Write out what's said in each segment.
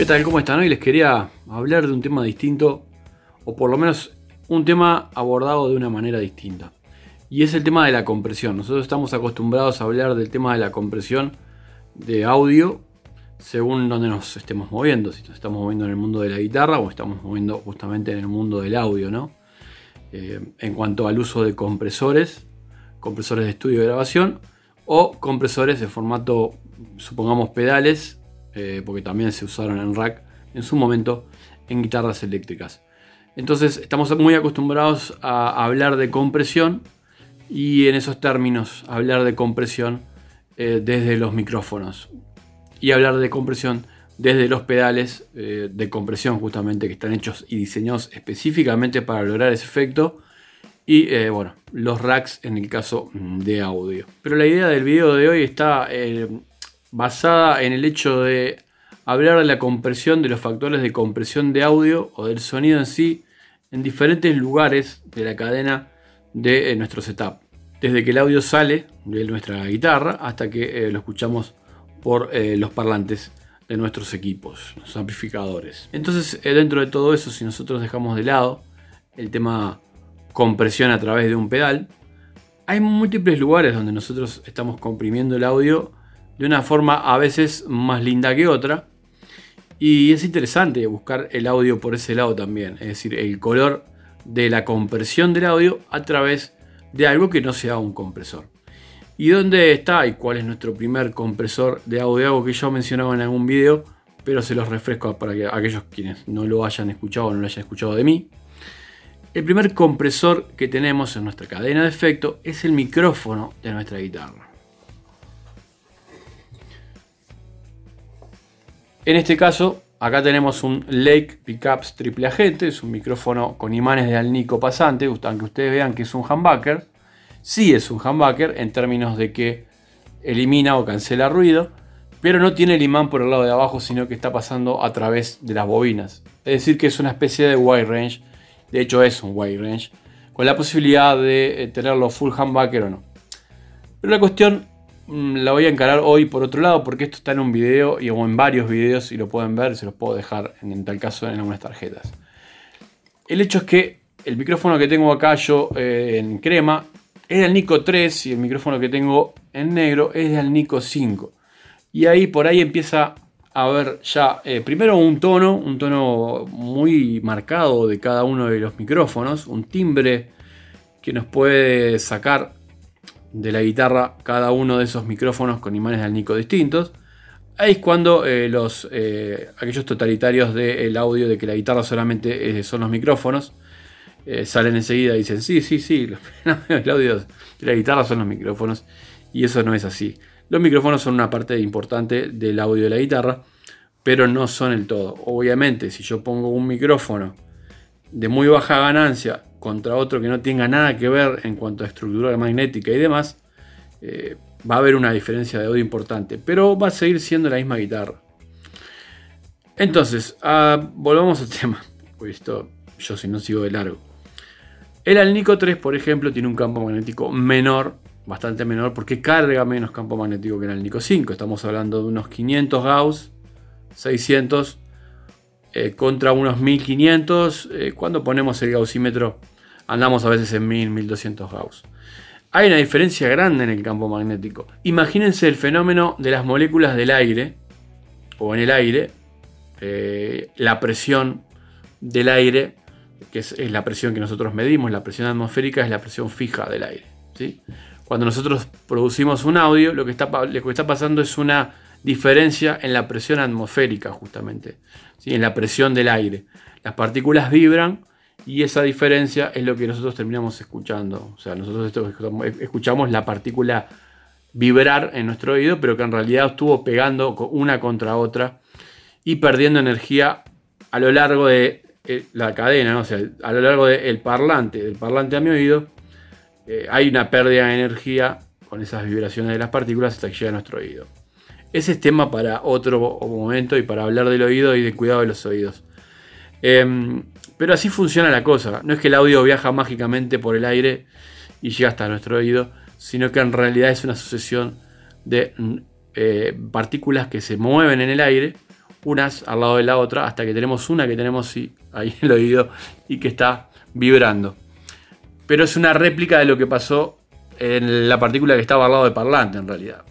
¿Qué tal? ¿Cómo están? Hoy les quería hablar de un tema distinto, o por lo menos un tema abordado de una manera distinta. Y es el tema de la compresión. Nosotros estamos acostumbrados a hablar del tema de la compresión de audio según donde nos estemos moviendo. Si nos estamos moviendo en el mundo de la guitarra o estamos moviendo justamente en el mundo del audio, ¿no? Eh, en cuanto al uso de compresores, compresores de estudio y grabación, o compresores de formato, supongamos pedales, eh, porque también se usaron en rack en su momento en guitarras eléctricas. Entonces estamos muy acostumbrados a hablar de compresión y en esos términos hablar de compresión eh, desde los micrófonos. Y hablar de compresión desde los pedales eh, de compresión justamente que están hechos y diseñados específicamente para lograr ese efecto. Y bueno los racks en el caso de audio. Pero la idea del video de hoy está basada en el hecho de hablar de la compresión, de los factores de compresión de audio o del sonido en sí en diferentes lugares de la cadena de eh, nuestro setup. Desde que el audio sale de nuestra guitarra hasta que eh, lo escuchamos por eh, los parlantes de nuestros equipos, los amplificadores. Entonces, dentro de todo eso, si nosotros dejamos de lado el tema compresión a través de un pedal, hay múltiples lugares donde nosotros estamos comprimiendo el audio de una forma a veces más linda que otra. Y es interesante buscar el audio por ese lado también, es decir, el color de la compresión del audio a través de algo que no sea un compresor. ¿Y dónde está y cuál es nuestro primer compresor de audio? Algo que yo mencionaba en algún video, pero se los refresco para que aquellos quienes no lo hayan escuchado o no lo hayan escuchado de mí. El primer compresor que tenemos en nuestra cadena de efecto es el micrófono de nuestra guitarra. En este caso, acá tenemos un Lake Pickups triple agente, es un micrófono con imanes de alnico pasante, aunque ustedes vean que es un humbucker. Sí es un humbucker en términos de que elimina o cancela ruido, pero no tiene el imán por el lado de abajo, sino que está pasando a través de las bobinas. Es decir, que es una especie de wide range, de hecho es un wide range, con la posibilidad de eh, tenerlo full humbucker o no. Pero la cuestión la voy a encarar hoy por otro lado porque esto está en un video y, o en varios videos y lo pueden ver, se los puedo dejar en, tal caso en algunas tarjetas. El hecho es que el micrófono que tengo acá yo eh, en crema es del Nico 3 y el micrófono que tengo en negro es del Nico 5. Y ahí por ahí empieza a ver ya eh, primero un tono, un tono muy marcado de cada uno de los micrófonos, un timbre que nos puede sacar de la guitarra cada uno de esos micrófonos con imanes de alnico distintos. Ahí es cuando eh, los, eh, aquellos totalitarios del audio de que la guitarra solamente eh, son los micrófonos salen enseguida y dicen, sí, sí, sí, el audio de la guitarra son los micrófonos. Y eso no es así. Los micrófonos son una parte importante del audio de la guitarra, pero no son el todo. Obviamente, si yo pongo un micrófono de muy baja ganancia contra otro que no tenga nada que ver en cuanto a estructura magnética y demás, eh, va a haber una diferencia de audio importante, pero va a seguir siendo la misma guitarra. Entonces, ah, volvamos al tema, pues esto yo si no sigo de largo. El Alnico 3, por ejemplo, tiene un campo magnético menor, bastante menor, porque carga menos campo magnético que el Alnico 5. Estamos hablando de unos 500 Gauss, 600 eh, contra unos 1500. Eh, cuando ponemos el gaussímetro andamos a veces en 1000, 1200 Gauss. Hay una diferencia grande en el campo magnético. Imagínense el fenómeno de las moléculas del aire, o en el aire, eh, la presión del aire, que es, la presión que nosotros medimos, la presión atmosférica es la presión fija del aire. ¿sí? Cuando nosotros producimos un audio, lo que, está, lo que está pasando es una diferencia en la presión atmosférica, justamente, ¿sí? en la presión del aire. Las partículas vibran y esa diferencia es lo que nosotros terminamos escuchando. O sea, nosotros escuchamos la partícula vibrar en nuestro oído, pero que en realidad estuvo pegando una contra otra y perdiendo energía a lo largo de eh, la cadena, o sea, a lo largo del parlante, del parlante a mi oído, eh, hay una pérdida de energía con esas vibraciones de las partículas hasta que llega a nuestro oído. Ese es tema para otro momento y para hablar del oído y del cuidado de los oídos. Em, pero así funciona la cosa. No es que el audio viaja mágicamente por el aire y llega hasta nuestro oído, sino que en realidad es una sucesión de mm, eh, partículas que se mueven en el aire unas al lado de la otra hasta que tenemos una que tenemos ahí en el oído y que está vibrando. Pero es una réplica de lo que pasó en la partícula que estaba al lado del parlante en realidad.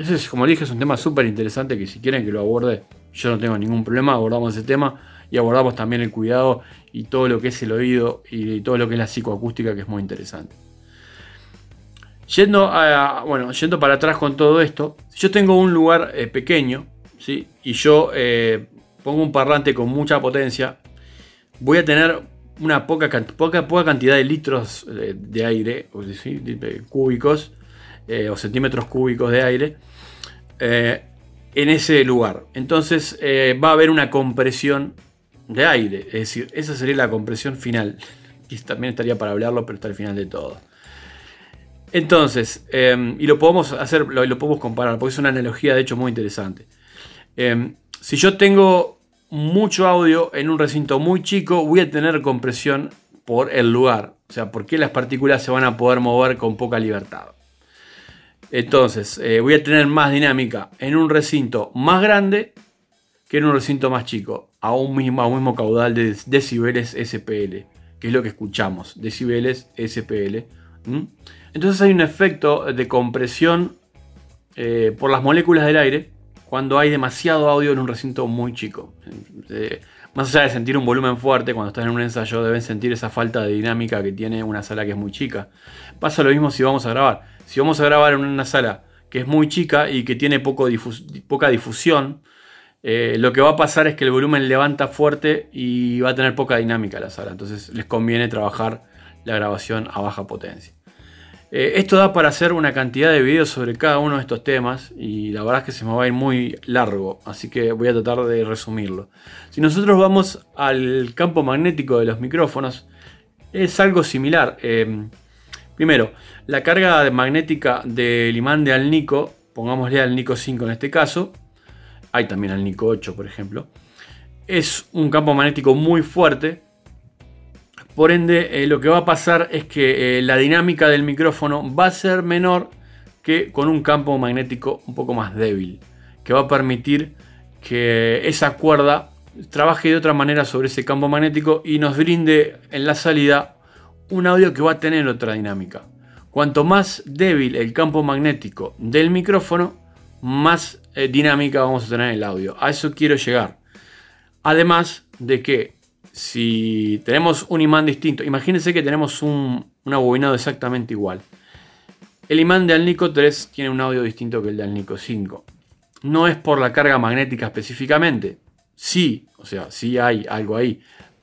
Ese es, como dije, es un tema súper interesante que si quieren que lo aborde, yo no tengo ningún problema, abordamos ese tema y abordamos también el cuidado y todo lo que es el oído y todo lo que es la psicoacústica que es muy interesante. Yendo, bueno, yendo para atrás con todo esto, yo tengo un lugar eh, pequeño ¿sí? y yo eh, pongo un parlante con mucha potencia, voy a tener una poca, poca, poca cantidad de litros de, aire, cúbicos eh, o centímetros cúbicos de aire en ese lugar. Entonces va a haber una compresión de aire, es decir, esa sería la compresión final. Y también estaría para hablarlo, pero está al final de todo. Entonces, em, y lo podemos hacer, lo, lo, podemos comparar, porque es una analogía de hecho muy interesante. Em, si yo tengo mucho audio en un recinto muy chico, voy a tener compresión por el lugar. O sea, porque las partículas se van a poder mover con poca libertad. Entonces, eh, voy a tener más dinámica en un recinto más grande que en un recinto más chico, a un mismo, caudal de decibeles SPL, que es lo que escuchamos, decibeles SPL. Entonces hay un efecto de compresión eh, por las moléculas del aire cuando hay demasiado audio en un recinto muy chico. Eh, más allá de sentir un volumen fuerte, cuando están en un ensayo deben sentir esa falta de dinámica que tiene una sala que es muy chica. Pasa lo mismo si vamos a grabar. Si vamos a grabar en una sala que es muy chica y que tiene poco poca difusión, eh, lo que va a pasar es que el volumen levanta fuerte y va a tener poca dinámica la sala. Entonces les conviene trabajar la grabación a baja potencia. Eh, esto da para hacer una cantidad de videos sobre cada uno de estos temas y la verdad es que se me va a ir muy largo, así que voy a tratar de resumirlo. Si nosotros vamos al campo magnético de los micrófonos, es algo similar. Eh, primero, la carga magnética del imán de Alnico, pongámosle al Nico 5 en este caso, hay también al Nico 8 por ejemplo, es un campo magnético muy fuerte por ende, eh, lo que va a pasar es que eh, la dinámica del micrófono va a ser menor que con un campo magnético un poco más débil, que va a permitir que esa cuerda trabaje de otra manera sobre ese campo magnético y nos brinde en la salida un audio que va a tener otra dinámica. Cuanto más débil el campo magnético del micrófono, más eh, dinámica vamos a tener en el audio. A eso quiero llegar. Además de que si tenemos un imán distinto, imagínense que tenemos un, abobinado exactamente igual. El imán de Alnico 3 tiene un audio distinto que el de Alnico 5. No es por la carga magnética específicamente. Sí, o sea, sí hay algo ahí.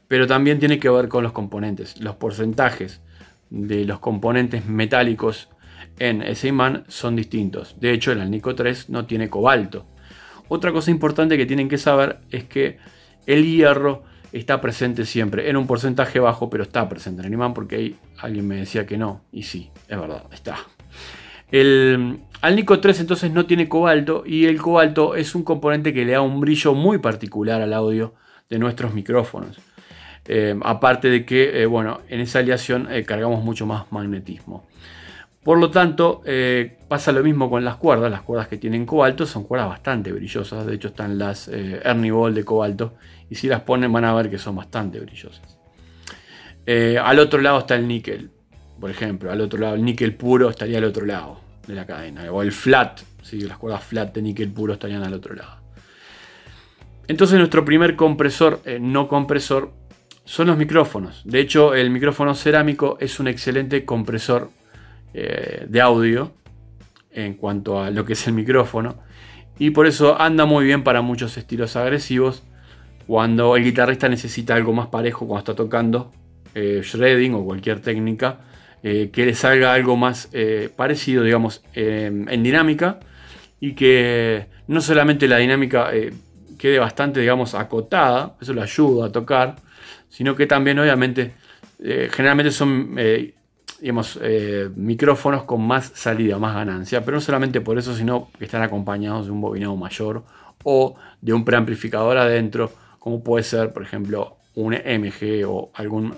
Pero también tiene que ver con los componentes. Los porcentajes de los componentes metálicos en ese imán son distintos. De hecho, el Alnico 3 no tiene cobalto. Otra cosa importante que tienen que saber es que el hierro está presente siempre, en un porcentaje bajo, pero está presente en el imán porque ahí alguien me decía que no, y sí, es verdad, está. El Alnico 3 entonces no tiene cobalto y el cobalto es un componente que le da un brillo muy particular al audio de nuestros micrófonos. Eh, aparte de que, eh, bueno, en esa aleación eh, cargamos mucho más magnetismo. Por lo tanto, pasa lo mismo con las cuerdas. Las cuerdas que tienen cobalto son cuerdas bastante brillosas. De hecho, están las Ernie Ball de cobalto y si las ponen van a ver que son bastante brillosas. Al otro lado está el níquel, por ejemplo, al otro lado el níquel puro estaría al otro lado de la cadena, o el flat, ¿sí? las cuerdas flat de níquel puro estarían al otro lado. Entonces nuestro primer compresor no compresor son los micrófonos. De hecho, el micrófono cerámico es un excelente compresor eh, de audio en cuanto a lo que es el micrófono. Y por eso anda muy bien para muchos estilos agresivos cuando el guitarrista necesita algo más parejo cuando está tocando eh, shredding o cualquier técnica, eh, que le salga algo más parecido, digamos, en dinámica y que no solamente la dinámica quede bastante, digamos, acotada, eso le ayuda a tocar, sino que también, obviamente, generalmente son, digamos, micrófonos con más salida, más ganancia, pero no solamente por eso, sino que están acompañados de un bobinado mayor o de un preamplificador adentro como puede ser, por ejemplo, un MG o algún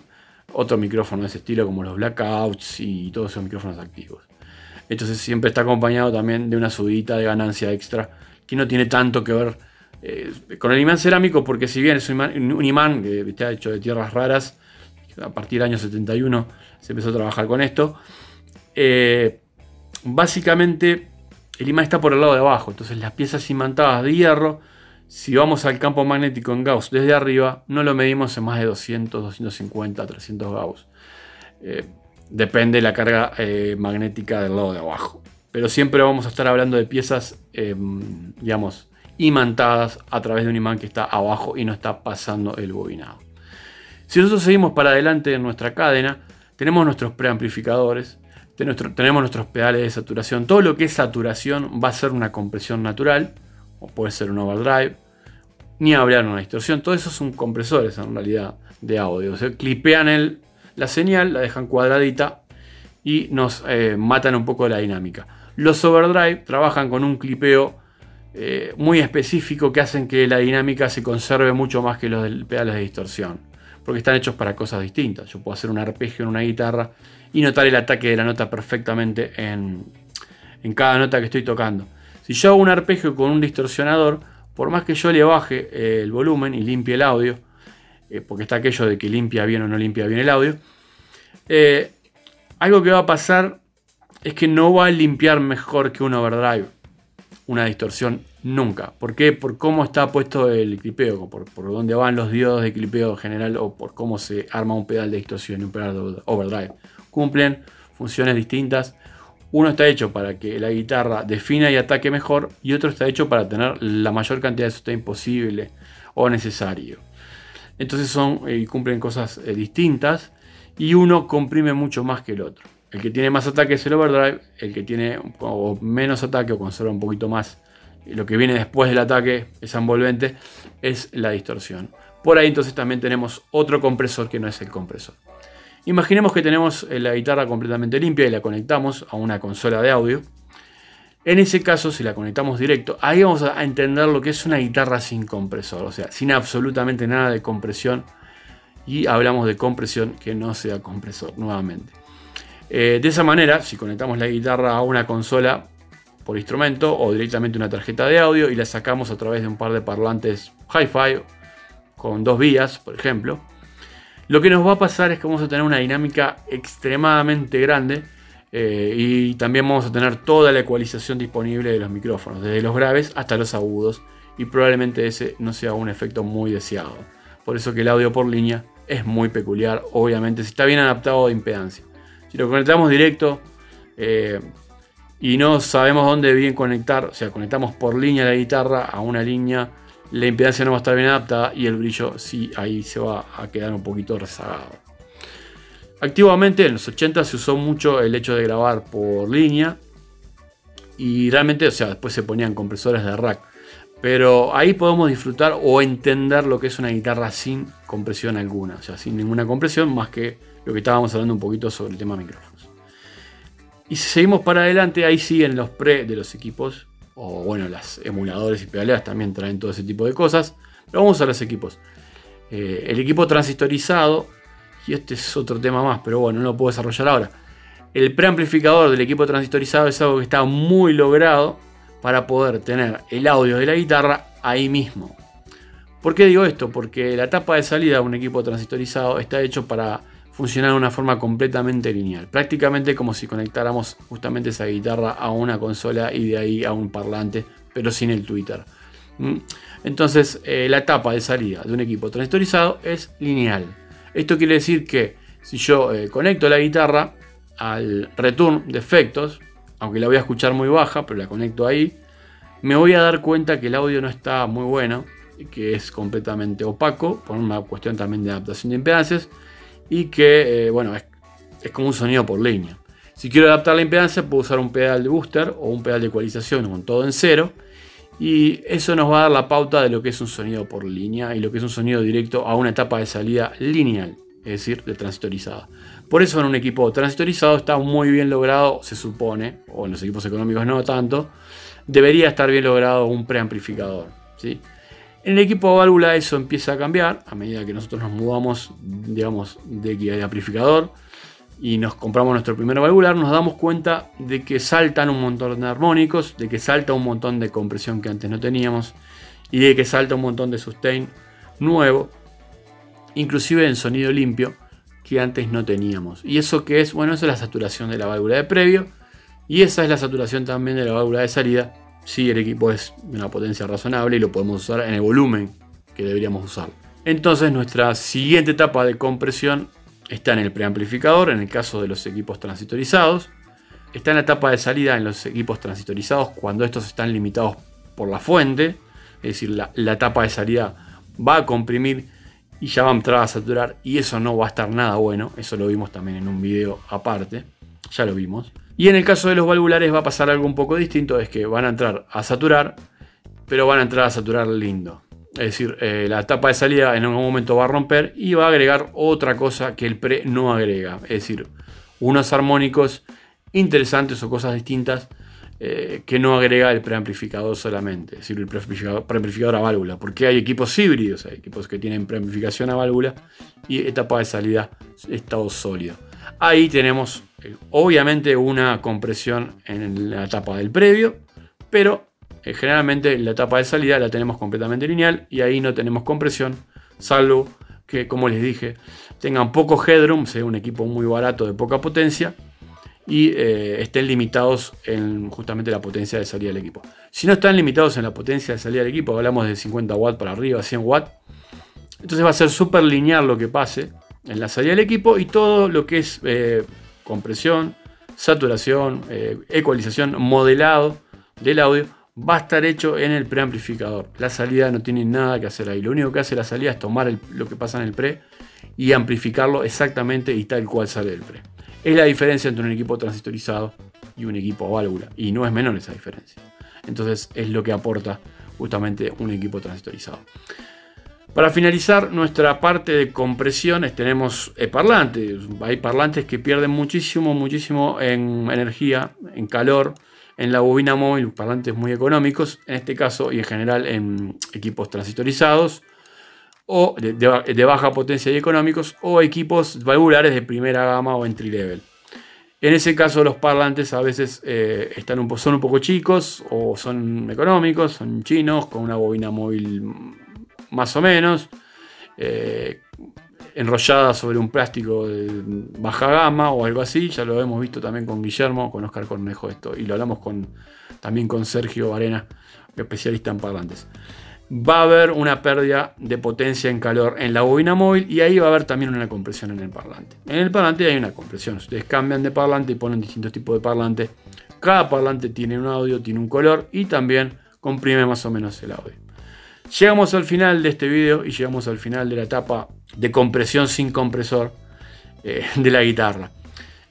otro micrófono de ese estilo, como los blackouts y todos esos micrófonos activos. Entonces siempre está acompañado también de una subidita de ganancia extra que no tiene tanto que ver eh, con el imán cerámico, porque si bien es un imán, que está hecho de tierras raras, a partir del año 71 se empezó a trabajar con esto, eh, básicamente el imán está por el lado de abajo, entonces las piezas imantadas de hierro, si vamos al campo magnético en Gauss desde arriba, no lo medimos en más de 200, 250, 300 Gauss. Eh, depende de la carga magnética del lado de abajo. Pero siempre vamos a estar hablando de piezas, digamos, imantadas a través de un imán que está abajo y no está pasando el bobinado. Si nosotros seguimos para adelante en nuestra cadena, tenemos nuestros preamplificadores, tenemos nuestros pedales de saturación. Todo lo que es saturación va a ser una compresión natural, o puede ser un overdrive, ni hablar una distorsión. Todo eso son compresores en realidad de audio. O clipean la señal, la dejan cuadradita y nos eh, matan un poco la dinámica. Los overdrive trabajan con un clipeo eh, muy específico que hacen que la dinámica se conserve mucho más que los pedales de distorsión. Porque están hechos para cosas distintas. Yo puedo hacer un arpegio en una guitarra y notar el ataque de la nota perfectamente en, cada nota que estoy tocando. Si yo hago un arpegio con un distorsionador, por más que yo le baje eh, el volumen y limpie el audio, eh, porque está aquello de que limpia bien o no limpia bien el audio, algo que va a pasar es que no va a limpiar mejor que un overdrive una distorsión nunca. ¿Por qué? Por cómo está puesto el clipeo, por, por dónde van los diodos de clipeo general o por cómo se arma un pedal de distorsión y un pedal de overdrive. Cumplen funciones distintas. Uno está hecho para que la guitarra defina y ataque mejor y otro está hecho para tener la mayor cantidad de sustain posible o necesario. Entonces son y cumplen cosas eh, distintas y uno comprime mucho más que el otro. El que tiene más ataque es el overdrive, el que tiene menos ataque o conserva un poquito más lo que viene después del ataque, esa envolvente, es la distorsión. Por ahí entonces también tenemos otro compresor que no es el compresor. Imaginemos que tenemos la guitarra completamente limpia y la conectamos a una consola de audio. En ese caso, si la conectamos directo, ahí vamos a entender lo que es una guitarra sin compresor, o sea, sin absolutamente nada de compresión. Y hablamos de compresión que no sea compresor nuevamente. Eh, de esa manera, si conectamos la guitarra a una consola por instrumento o directamente una tarjeta de audio y la sacamos a través de un par de parlantes hi-fi con dos vías, por ejemplo, lo que nos va a pasar es que vamos a tener una dinámica extremadamente grande eh, y también vamos a tener toda la ecualización disponible de los micrófonos, desde los graves hasta los agudos, y probablemente ese no sea un efecto muy deseado. Por eso que el audio por línea es muy peculiar, obviamente, si está bien adaptado de impedancia. Si lo conectamos directo eh, y no sabemos dónde bien conectar, o sea, conectamos por línea la guitarra a una línea, la impedancia no va a estar bien adaptada y el brillo sí ahí se va a quedar un poquito rezagado. Activamente en los 80 se usó mucho el hecho de grabar por línea y realmente, o sea, después se ponían compresores de rack. Pero ahí podemos disfrutar o entender lo que es una guitarra sin compresión alguna, o sea, sin ninguna compresión más que lo que estábamos hablando un poquito sobre el tema micrófonos. Y si seguimos para adelante, ahí siguen los pre de los equipos, o bueno, las emuladores y pedaleas también traen todo ese tipo de cosas. Pero vamos a los equipos. Eh, el equipo transistorizado, y este es otro tema más, pero bueno, no lo puedo desarrollar ahora. El preamplificador del equipo transistorizado es algo que está muy logrado para poder tener el audio de la guitarra ahí mismo. ¿Por qué digo esto? Porque la tapa de salida de un equipo transistorizado está hecho para funcionar de una forma completamente lineal. Prácticamente como si conectáramos justamente esa guitarra a una consola y de ahí a un parlante, pero sin el Twitter. ¿Mm? Entonces, eh, la tapa de salida de un equipo transistorizado es lineal. Esto quiere decir que si yo eh, conecto la guitarra al return de efectos, aunque la voy a escuchar muy baja, pero la conecto ahí, me voy a dar cuenta que el audio no está muy bueno, que es completamente opaco, por una cuestión también de adaptación de impedancias y que, eh, bueno, es, como un sonido por línea. Si quiero adaptar la impedancia, puedo usar un pedal de booster o un pedal de ecualización con todo en cero. Y eso nos va a dar la pauta de lo que es un sonido por línea y lo que es un sonido directo a una etapa de salida lineal, es decir, de transistorizada. Por eso en un equipo transistorizado está muy bien logrado, se supone, o en los equipos económicos no tanto, debería estar bien logrado un preamplificador. ¿sí? En el equipo válvula eso empieza a cambiar a medida que nosotros nos mudamos, digamos, de amplificador y nos compramos nuestro primer valvular, nos damos cuenta de que saltan un montón de armónicos, de que salta un montón de compresión que antes no teníamos y de que salta un montón de sustain nuevo, inclusive en sonido limpio que antes no teníamos. ¿Y eso que es? Bueno, eso es la saturación de la válvula de previo y esa es la saturación también de la válvula de salida si el equipo es de una potencia razonable y lo podemos usar en el volumen que deberíamos usar. Entonces nuestra siguiente etapa de compresión está en el preamplificador, en el caso de los equipos transitorizados. Está en la etapa de salida en los equipos transitorizados cuando estos están limitados por la fuente. Es decir, la, etapa de salida va a comprimir y ya va a entrar a saturar y eso no va a estar nada bueno. Eso lo vimos también en un video aparte. Ya lo vimos. Y en el caso de los valvulares va a pasar algo un poco distinto. Es que van a entrar a saturar, pero van a entrar a saturar lindo. Es decir, eh, la etapa de salida en algún momento va a romper y va a agregar otra cosa que el pre no agrega. Es decir, unos armónicos interesantes o cosas distintas eh, que no agrega el preamplificador solamente, es decir, el preamplificador, a válvula, porque hay equipos híbridos, hay equipos que tienen preamplificación a válvula y etapa de salida estado sólido. Ahí tenemos eh, obviamente una compresión en la etapa del previo, pero eh, generalmente la etapa de salida la tenemos completamente lineal y ahí no tenemos compresión, salvo que, como les dije, tengan poco headroom, sea un equipo muy barato de poca potencia y eh, estén limitados en justamente la potencia de salida del equipo. Si no están limitados en la potencia de salida del equipo, hablamos de 50 watts para arriba, 100 watts, entonces va a ser súper lineal lo que pase en la salida del equipo y todo lo que es eh, compresión, saturación, eh, ecualización, modelado del audio va a estar hecho en el preamplificador. La salida no tiene nada que hacer ahí. Lo único que hace la salida es tomar lo que pasa en el pre y amplificarlo exactamente y tal cual sale del pre. Es la diferencia entre un equipo transistorizado y un equipo a válvula. Y no es menor esa diferencia. Entonces es lo que aporta justamente un equipo transistorizado. Para finalizar nuestra parte de compresiones tenemos eh, parlantes. Hay parlantes que pierden muchísimo, muchísimo en energía, en calor, en la bobina móvil, parlantes muy económicos, en este caso y en general en equipos transitorizados o de, baja potencia y económicos, o equipos valvulares de primera gama o entry level. En ese caso los parlantes a veces eh, están son un poco chicos o son económicos, son chinos, con una bobina móvil más o menos, eh, enrollada sobre un plástico de baja gama o algo así. Ya lo hemos visto también con Guillermo, con Oscar Cornejo esto, y lo hablamos también con Sergio Varena, especialista en parlantes va a haber una pérdida de potencia en calor en la bobina móvil y ahí va a haber también una compresión en el parlante. En el parlante hay una compresión. Ustedes cambian de parlante y ponen distintos tipos de parlante. Cada parlante tiene un audio, tiene un color y también comprime más o menos el audio. Llegamos al final de este video y llegamos al final de la etapa de compresión sin compresor eh, de la guitarra.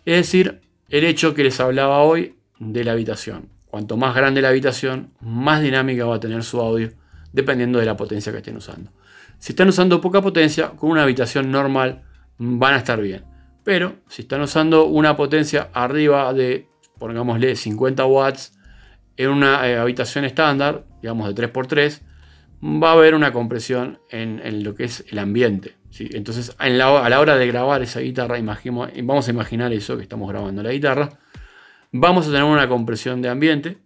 Es decir, el hecho que les hablaba hoy de la habitación. Cuanto más grande la habitación, más dinámica va a tener su audio dependiendo de la potencia que estén usando. Si están usando poca potencia, con una habitación normal van a estar bien. Pero si están usando una potencia arriba de, pongámosle, 50 watts en una eh, habitación estándar, digamos de 3x3, va a haber una compresión en, lo que es el ambiente. Entonces, a la hora de grabar esa guitarra, vamos a imaginar eso que estamos grabando la guitarra, vamos a tener una compresión de ambiente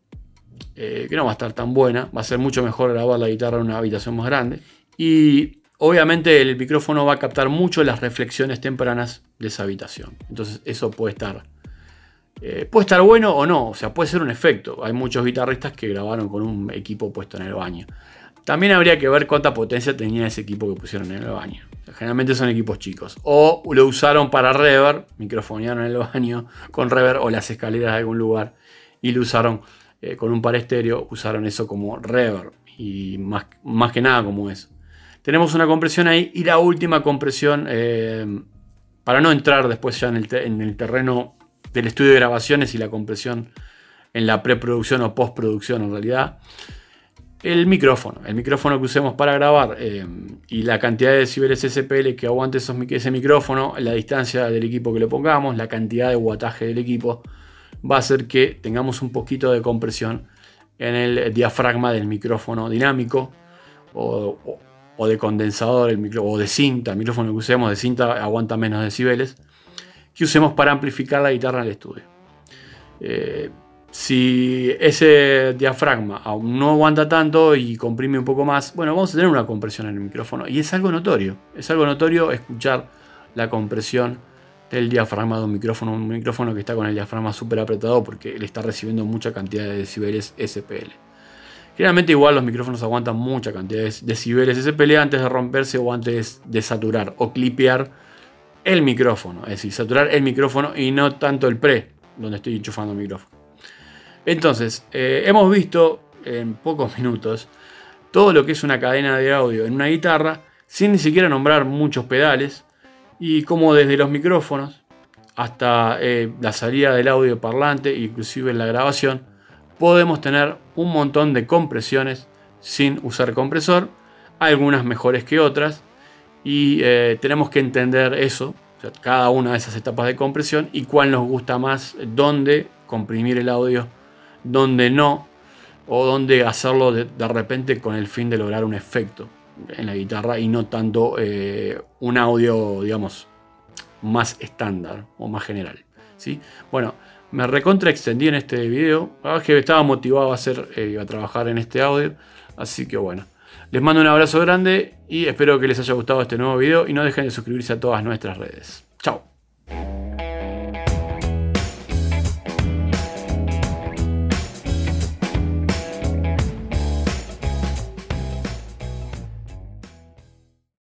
eh, que no va a estar tan buena, va a ser mucho mejor grabar la guitarra en una habitación más grande. Y obviamente el micrófono va a captar mucho las reflexiones tempranas de esa habitación. Entonces eso puede estar, eh, puede estar bueno o no, o sea, puede ser un efecto. Hay muchos guitarristas que grabaron con un equipo puesto en el baño. También habría que ver cuánta potencia tenía ese equipo que pusieron en el baño. generalmente son equipos chicos. O lo usaron para reverb, microfonearon en el baño con reverb o las escaleras de algún lugar y lo usaron eh, con un par estéreo usaron eso como reverb y más, más, que nada como eso. Tenemos una compresión ahí y la última compresión, eh, para no entrar después ya en el, en el, terreno del estudio de grabaciones y la compresión en la preproducción o postproducción en realidad, el micrófono, el micrófono que usemos para grabar eh, y la cantidad de decibeles SPL que aguante ese micrófono, la distancia del equipo que le pongamos, la cantidad de wattaje del equipo, va a hacer que tengamos un poquito de compresión en el diafragma del micrófono dinámico o, de condensador el o de cinta, el micrófono que usemos de cinta aguanta menos decibeles, que usemos para amplificar la guitarra en el estudio. Eh, Si ese diafragma aún no aguanta tanto y comprime un poco más, bueno, vamos a tener una compresión en el micrófono. Y es algo notorio. Es algo notorio escuchar la compresión del diafragma de un micrófono. Un micrófono que está con el diafragma súper apretado porque le está recibiendo mucha cantidad de decibeles SPL. Generalmente igual los micrófonos aguantan mucha cantidad de decibeles SPL antes de romperse o antes de saturar o clipear el micrófono. Es decir, saturar el micrófono y no tanto el pre, donde estoy enchufando el micrófono. Entonces, eh, hemos visto en pocos minutos todo lo que es una cadena de audio en una guitarra sin ni siquiera nombrar muchos pedales y como desde los micrófonos hasta eh, la salida del audio parlante, inclusive en la grabación, podemos tener un montón de compresiones sin usar compresor, algunas mejores que otras, y eh, tenemos que entender eso, cada una de esas etapas de compresión y cuál nos gusta más, dónde comprimir el audio donde no, o donde hacerlo de, repente con el fin de lograr un efecto en la guitarra y no tanto eh, un audio, digamos, más estándar o más general. ¿sí? Bueno, me recontra extendí en este video, que estaba motivado a hacer, eh, a trabajar en este audio, así que bueno. Les mando un abrazo grande y espero que les haya gustado este nuevo video y no dejen de suscribirse a todas nuestras redes. Chao.